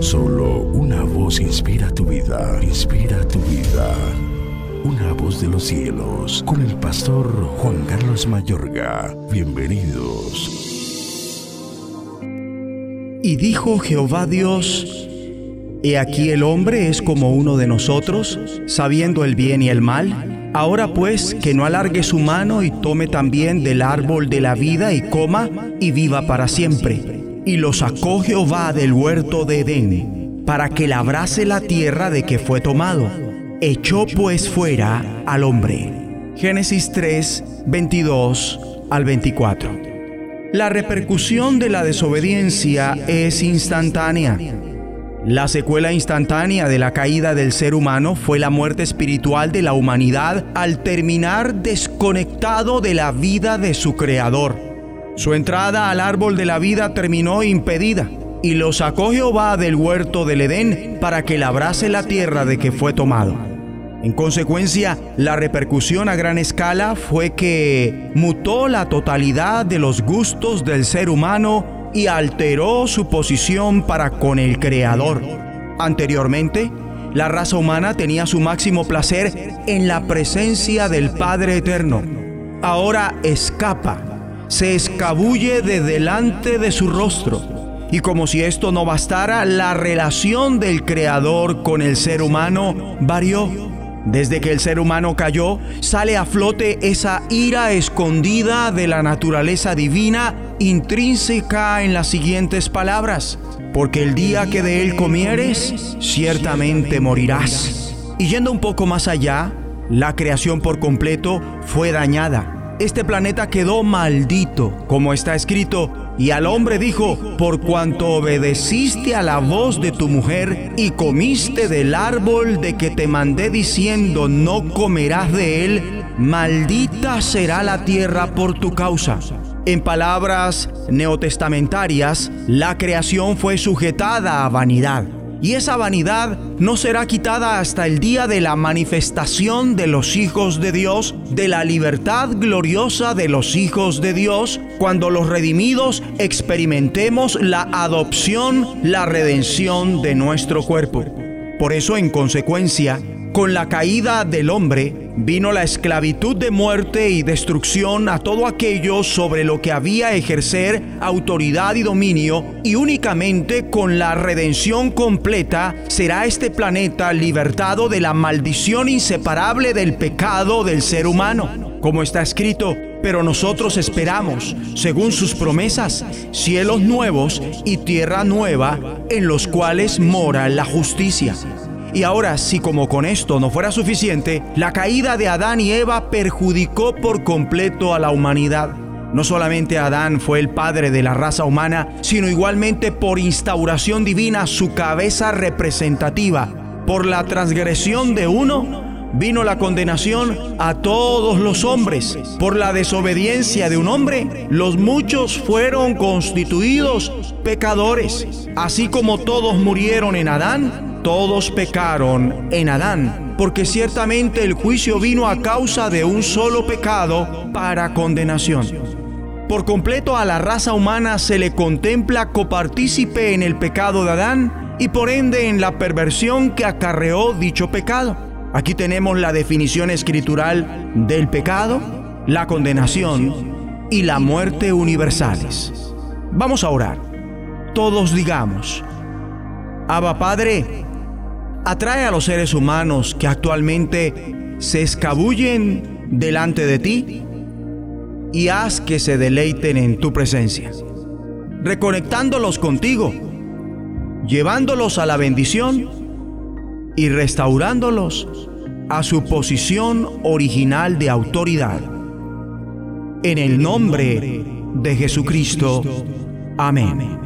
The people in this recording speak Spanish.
Solo una voz inspira tu vida, inspira tu vida. Una voz de los cielos, con el pastor Juan Carlos Mayorga. Bienvenidos. Y dijo Jehová Dios, He aquí el hombre es como uno de nosotros, sabiendo el bien y el mal. Ahora pues, que no alargue su mano y tome también del árbol de la vida y coma y viva para siempre. Y lo sacó Jehová del huerto de Edén, para que labrase la tierra de que fue tomado. Echó pues fuera al hombre. Génesis 3, 22 al 24. La repercusión de la desobediencia es instantánea. La secuela instantánea de la caída del ser humano fue la muerte espiritual de la humanidad al terminar desconectado de la vida de su creador. Su entrada al árbol de la vida terminó impedida, y lo sacó Jehová del huerto del Edén para que labrase la tierra de que fue tomado. En consecuencia, la repercusión a gran escala fue que mutó la totalidad de los gustos del ser humano y alteró su posición para con el Creador. Anteriormente, la raza humana tenía su máximo placer en la presencia del Padre Eterno. Ahora escapa se escabulle de delante de su rostro. Y como si esto no bastara, la relación del Creador con el ser humano varió. Desde que el ser humano cayó, sale a flote esa ira escondida de la naturaleza divina intrínseca en las siguientes palabras. Porque el día que de él comieres, ciertamente morirás. Y yendo un poco más allá, la creación por completo fue dañada este planeta quedó maldito, como está escrito, y al hombre dijo, por cuanto obedeciste a la voz de tu mujer y comiste del árbol de que te mandé diciendo, no comerás de él, maldita será la tierra por tu causa. En palabras neotestamentarias, la creación fue sujetada a vanidad y esa vanidad no será quitada hasta el día de la manifestación de los hijos de Dios, de la libertad gloriosa de los hijos de Dios, cuando los redimidos experimentemos la adopción, la redención de nuestro cuerpo. Por eso, en consecuencia, con la caída del hombre vino la esclavitud de muerte y destrucción a todo aquello sobre lo que había ejercer autoridad y dominio y únicamente con la redención completa será este planeta libertado de la maldición inseparable del pecado del ser humano. Como está escrito, pero nosotros esperamos, según sus promesas, cielos nuevos y tierra nueva en los cuales mora la justicia. Y ahora, si como con esto no fuera suficiente, la caída de Adán y Eva perjudicó por completo a la humanidad. No solamente Adán fue el padre de la raza humana, sino igualmente por instauración divina su cabeza representativa. Por la transgresión de uno, vino la condenación a todos los hombres. Por la desobediencia de un hombre, los muchos fueron constituidos pecadores. Así como todos murieron en Adán, todos pecaron en Adán, porque ciertamente el juicio vino a causa de un solo pecado para condenación. Por completo a la raza humana se le contempla copartícipe en el pecado de Adán y por ende en la perversión que acarreó dicho pecado. Aquí tenemos la definición escritural del pecado, la condenación y la muerte universales. Vamos a orar. Todos digamos, Abba Padre, atrae a los seres humanos que actualmente se escabullen delante de ti y haz que se deleiten en tu presencia, reconectándolos contigo, llevándolos a la bendición y restaurándolos a su posición original de autoridad. En el nombre de Jesucristo. Amén